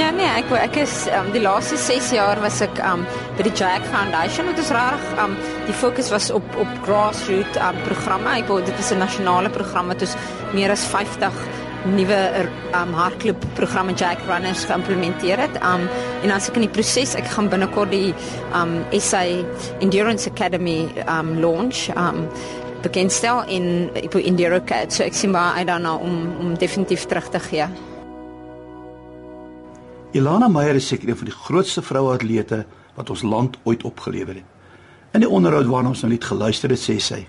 Ja nee, ek ek is um, die laaste 6 jaar was ek um, by die Jack Foundation en dit is reg um, die fokus was op op grassroots um, programme. Ek wou dit is 'n nasionale program wat ons meer as 50 nuwe um, hardloop programme Jack Runners geïmplementeer het. Um, en as ek in die proses, ek gaan binnekort die um, SA Endurance Academy um, launch um, bekendstel in op Endurocat. So ek sien maar I don't know om om definitief terug te gee. Ilana Meyer is seker een van die grootste vroue atlete wat ons land ooit opgelewer het. In die onderhoud waarna ons nou net geluister het, sê sy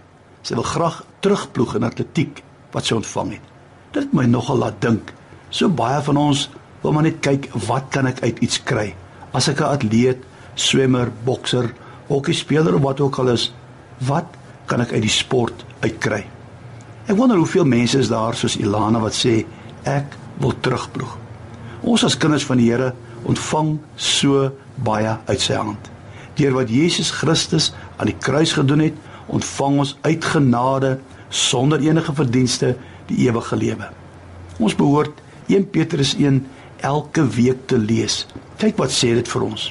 sy wil graag terugploeg in atletiek wat sy ontvang het. Dit het my nogal laat dink. So baie van ons wil maar net kyk wat kan ek uit iets kry? As ek 'n atleet, swemmer, bokser, hokkiespeler of wat ook al is, wat kan ek uit die sport uitkry? Ek wonder hoeveel mense is daar soos Ilana wat sê ek wil terugploeg. Ons as kinders van die Here ontvang so baie uit sy hand. Deur wat Jesus Christus aan die kruis gedoen het, ontvang ons uit genade sonder enige verdienste die ewige lewe. Ons behoort 1 Petrus 1 elke week te lees. Kyk wat sê dit vir ons.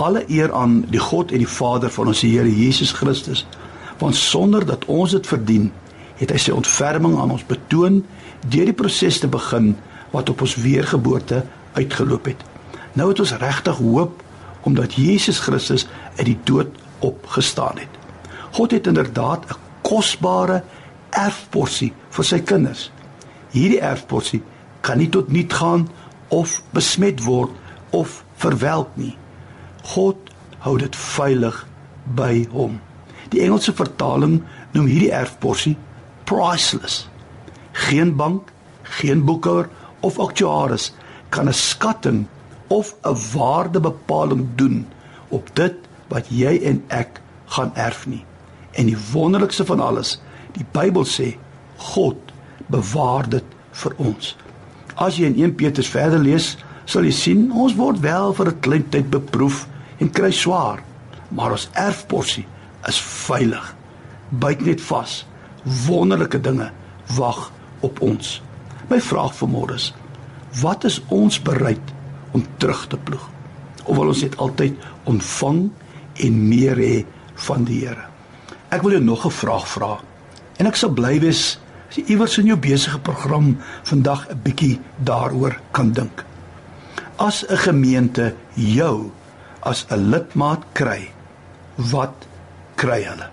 Alle eer aan die God en die Vader van ons Here Jesus Christus, want sonder dat ons dit verdien, het hy sy ontferming aan ons betoon deur die proses te begin wat op ons weergeboorte uitgeloop het. Nou het ons regtig hoop omdat Jesus Christus uit die dood opgestaan het. God het inderdaad 'n kosbare erfporsie vir sy kinders. Hierdie erfporsie kan nie tot niet gaan of besmet word of verwelk nie. God hou dit veilig by hom. Die Engelse vertaling noem hierdie erfporsie priceless. Geen bank, geen boekhouer of aktuaris kan 'n skatting of 'n waardebepaling doen op dit wat jy en ek gaan erf nie. En die wonderlikste van alles, die Bybel sê God bewaar dit vir ons. As jy in 1 Petrus verder lees, sal jy sien ons word wel vir 'n klein tyd beproef en kry swaar, maar ons erfporsie is veilig. Byt net vas. Wonderlike dinge wag op ons. My vraag vanmôre is: Wat is ons bereid om terug te ploeg? Of wil ons net altyd ontvang en meer hê van die Here? Ek wil jou nog 'n vraag vra. En ek sal bly wees as jy iewers in jou besige program vandag 'n bietjie daaroor kan dink. As 'n gemeente jou as 'n lidmaat kry, wat kry hulle?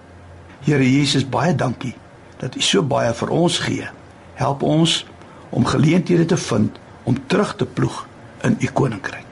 Here Jesus, baie dankie dat U so baie vir ons gee. Help ons om geleenthede te vind om terug te ploeg in U koninkryk.